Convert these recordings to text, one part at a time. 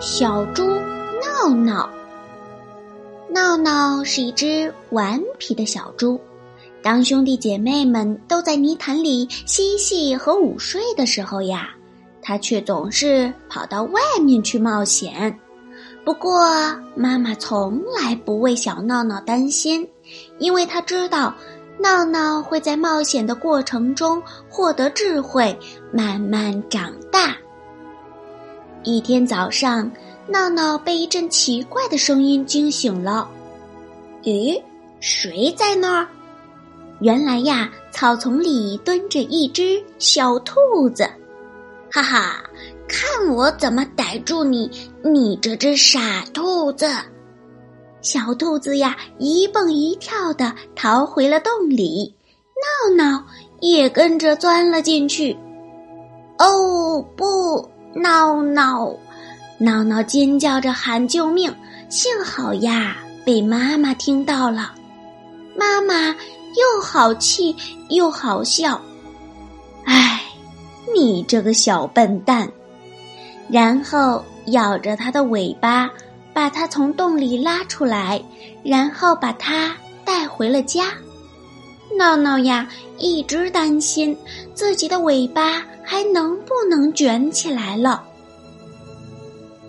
小猪闹闹，闹闹是一只顽皮的小猪。当兄弟姐妹们都在泥潭里嬉戏和午睡的时候呀，它却总是跑到外面去冒险。不过，妈妈从来不为小闹闹担心，因为她知道闹闹会在冒险的过程中获得智慧，慢慢长大。一天早上，闹闹被一阵奇怪的声音惊醒了。咦，谁在那儿？原来呀，草丛里蹲着一只小兔子。哈哈，看我怎么逮住你，你这只傻兔子！小兔子呀，一蹦一跳的逃回了洞里，闹闹也跟着钻了进去。哦，不！闹闹，闹闹尖叫着喊救命，幸好呀被妈妈听到了。妈妈又好气又好笑，唉，你这个小笨蛋！然后咬着它的尾巴，把它从洞里拉出来，然后把它带回了家。闹闹呀，一直担心自己的尾巴还能不能卷起来了。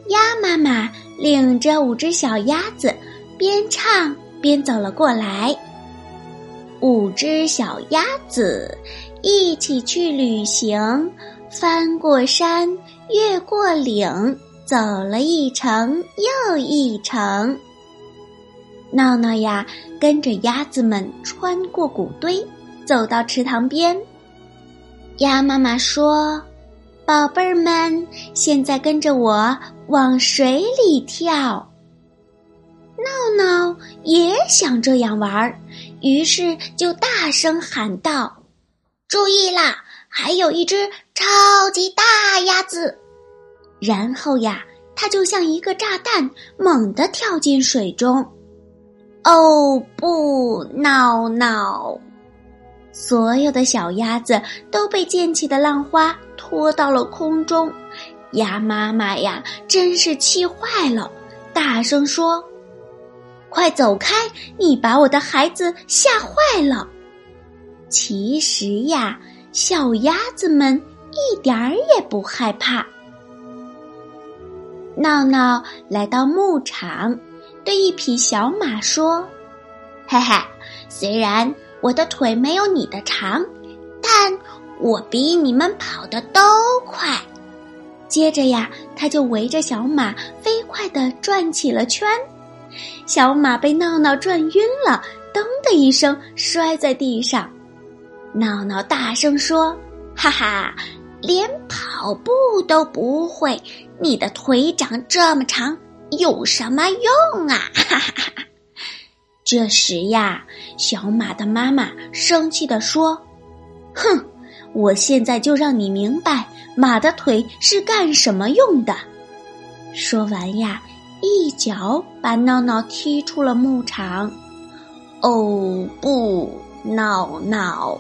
鸭妈妈领着五只小鸭子，边唱边走了过来。五只小鸭子一起去旅行，翻过山，越过岭，走了一程又一程。闹闹呀，跟着鸭子们穿过谷堆，走到池塘边。鸭妈妈说：“宝贝儿们，现在跟着我往水里跳。”闹闹也想这样玩儿，于是就大声喊道：“注意啦，还有一只超级大鸭子！”然后呀，它就像一个炸弹，猛地跳进水中。哦不，闹闹！所有的小鸭子都被溅起的浪花拖到了空中。鸭妈妈呀，真是气坏了，大声说：“快走开！你把我的孩子吓坏了。”其实呀，小鸭子们一点儿也不害怕。闹闹来到牧场。对一匹小马说：“嘿嘿，虽然我的腿没有你的长，但我比你们跑的都快。”接着呀，他就围着小马飞快地转起了圈。小马被闹闹转晕了，噔的一声摔在地上。闹闹大声说：“哈哈，连跑步都不会，你的腿长这么长。”有什么用啊！哈哈哈！这时呀，小马的妈妈生气地说：“哼，我现在就让你明白马的腿是干什么用的。”说完呀，一脚把闹闹踢出了牧场。哦不，闹闹！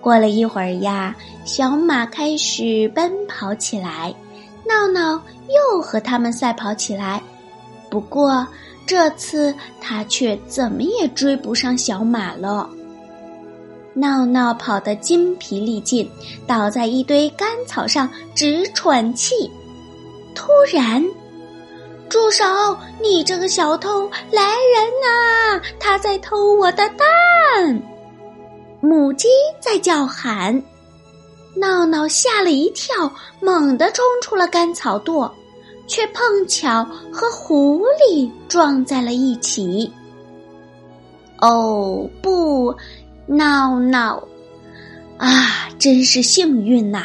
过了一会儿呀，小马开始奔跑起来。闹闹又和他们赛跑起来，不过这次他却怎么也追不上小马了。闹闹跑得筋疲力尽，倒在一堆干草上直喘气。突然，住手！你这个小偷！来人呐！他在偷我的蛋！母鸡在叫喊。闹闹吓了一跳，猛地冲出了干草垛，却碰巧和狐狸撞在了一起。哦不，闹闹！啊，真是幸运呐！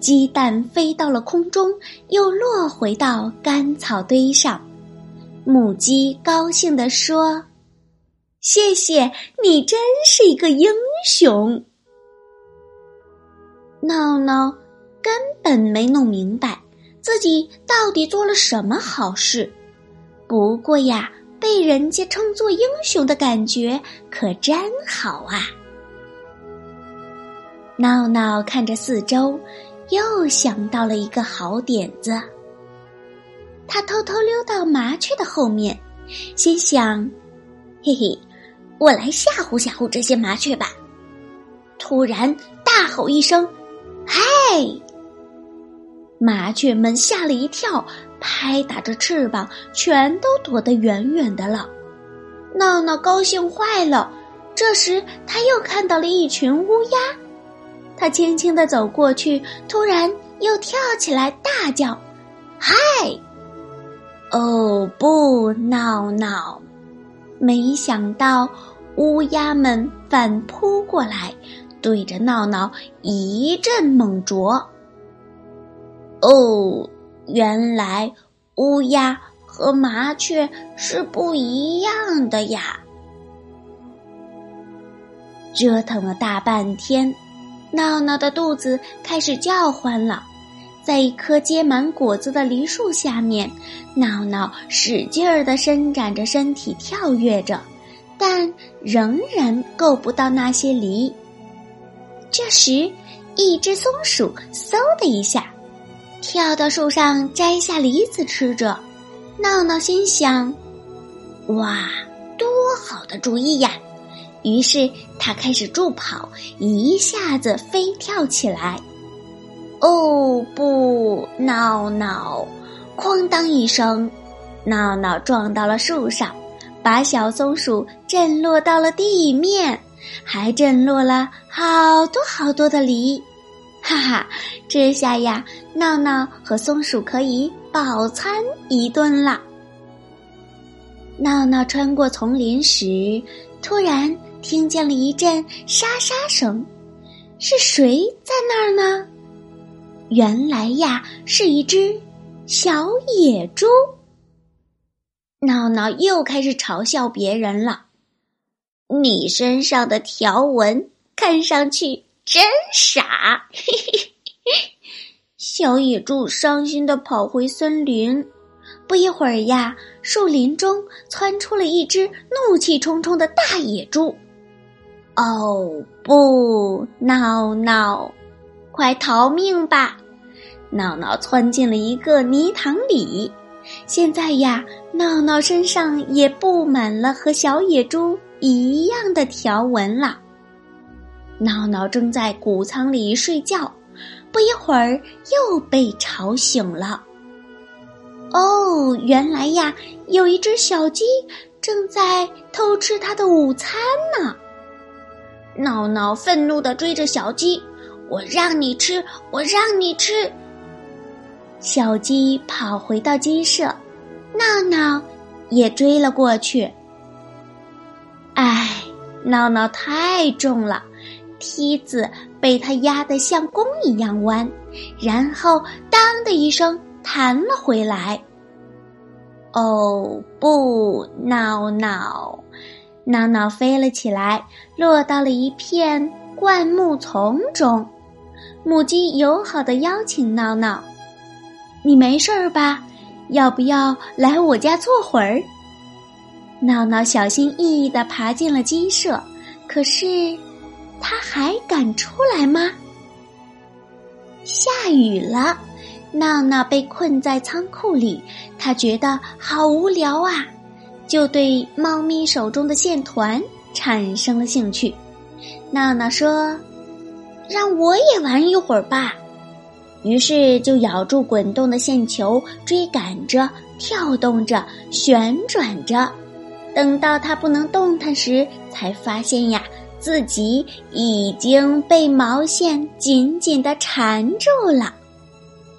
鸡蛋飞到了空中，又落回到干草堆上。母鸡高兴地说：“谢谢你，真是一个英雄。”闹闹根本没弄明白自己到底做了什么好事，不过呀，被人家称作英雄的感觉可真好啊！闹闹看着四周，又想到了一个好点子。他偷偷溜到麻雀的后面，心想：“嘿嘿，我来吓唬吓唬这些麻雀吧！”突然大吼一声。嗨！麻雀们吓了一跳，拍打着翅膀，全都躲得远远的了。闹闹高兴坏了。这时，他又看到了一群乌鸦。他轻轻的走过去，突然又跳起来，大叫：“嗨！”哦不，闹闹！没想到乌鸦们反扑过来。对着闹闹一阵猛啄。哦，原来乌鸦和麻雀是不一样的呀！折腾了大半天，闹闹的肚子开始叫唤了。在一棵结满果子的梨树下面，闹闹使劲儿的伸展着身体，跳跃着，但仍然够不到那些梨。这时，一只松鼠嗖的一下，跳到树上摘下梨子吃着。闹闹心想：“哇，多好的主意呀！”于是他开始助跑，一下子飞跳起来。哦不，闹闹！哐当一声，闹闹撞到了树上，把小松鼠震落到了地面。还震落了好多好多的梨，哈哈！这下呀，闹闹和松鼠可以饱餐一顿了。闹闹穿过丛林时，突然听见了一阵沙沙声，是谁在那儿呢？原来呀，是一只小野猪。闹闹又开始嘲笑别人了。你身上的条纹看上去真傻，小野猪伤心的跑回森林。不一会儿呀，树林中窜出了一只怒气冲冲的大野猪。哦不，闹闹，快逃命吧！闹闹窜进了一个泥塘里。现在呀，闹闹身上也布满了和小野猪。一样的条纹了。闹闹正在谷仓里睡觉，不一会儿又被吵醒了。哦，原来呀，有一只小鸡正在偷吃它的午餐呢。闹闹愤怒的追着小鸡：“我让你吃，我让你吃！”小鸡跑回到鸡舍，闹闹也追了过去。唉，闹闹太重了，梯子被他压得像弓一样弯，然后当的一声弹了回来。哦不，闹闹，闹闹飞了起来，落到了一片灌木丛中。母鸡友好的邀请闹闹：“你没事儿吧？要不要来我家坐会儿？”闹闹小心翼翼的爬进了鸡舍，可是，他还敢出来吗？下雨了，闹闹被困在仓库里，他觉得好无聊啊，就对猫咪手中的线团产生了兴趣。闹闹说：“让我也玩一会儿吧。”于是就咬住滚动的线球，追赶着，跳动着，旋转着。等到它不能动弹时，才发现呀，自己已经被毛线紧紧的缠住了。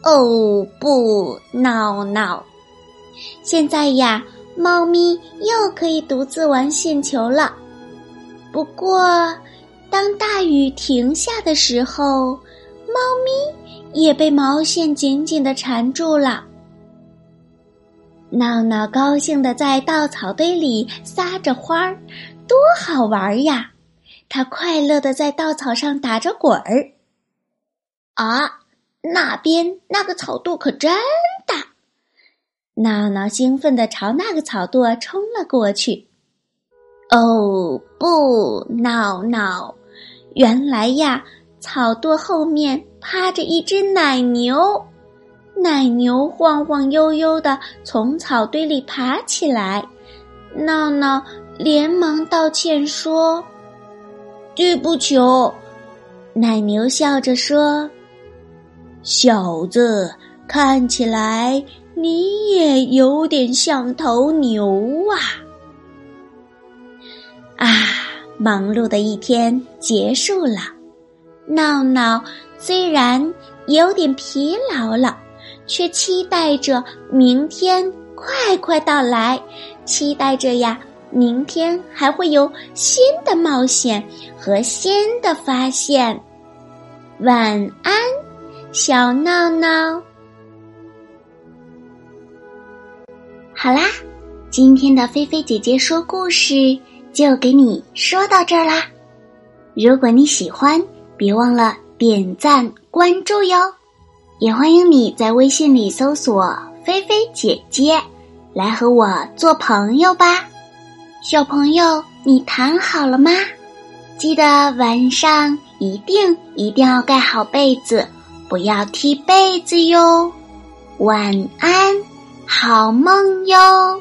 哦不，闹闹！现在呀，猫咪又可以独自玩线球了。不过，当大雨停下的时候，猫咪也被毛线紧紧的缠住了。闹闹高兴的在稻草堆里撒着欢儿，多好玩呀！他快乐的在稻草上打着滚儿。啊，那边那个草垛可真大！闹闹兴奋的朝那个草垛冲了过去。哦不，闹闹，原来呀，草垛后面趴着一只奶牛。奶牛晃晃悠悠的从草堆里爬起来，闹闹连忙道歉说：“对不起。”奶牛笑着说：“小子，看起来你也有点像头牛啊！”啊，忙碌的一天结束了，闹闹虽然有点疲劳了。却期待着明天快快到来，期待着呀，明天还会有新的冒险和新的发现。晚安，小闹闹。好啦，今天的菲菲姐姐说故事就给你说到这儿啦。如果你喜欢，别忘了点赞关注哟。也欢迎你在微信里搜索“菲菲姐姐”，来和我做朋友吧。小朋友，你躺好了吗？记得晚上一定一定要盖好被子，不要踢被子哟。晚安，好梦哟。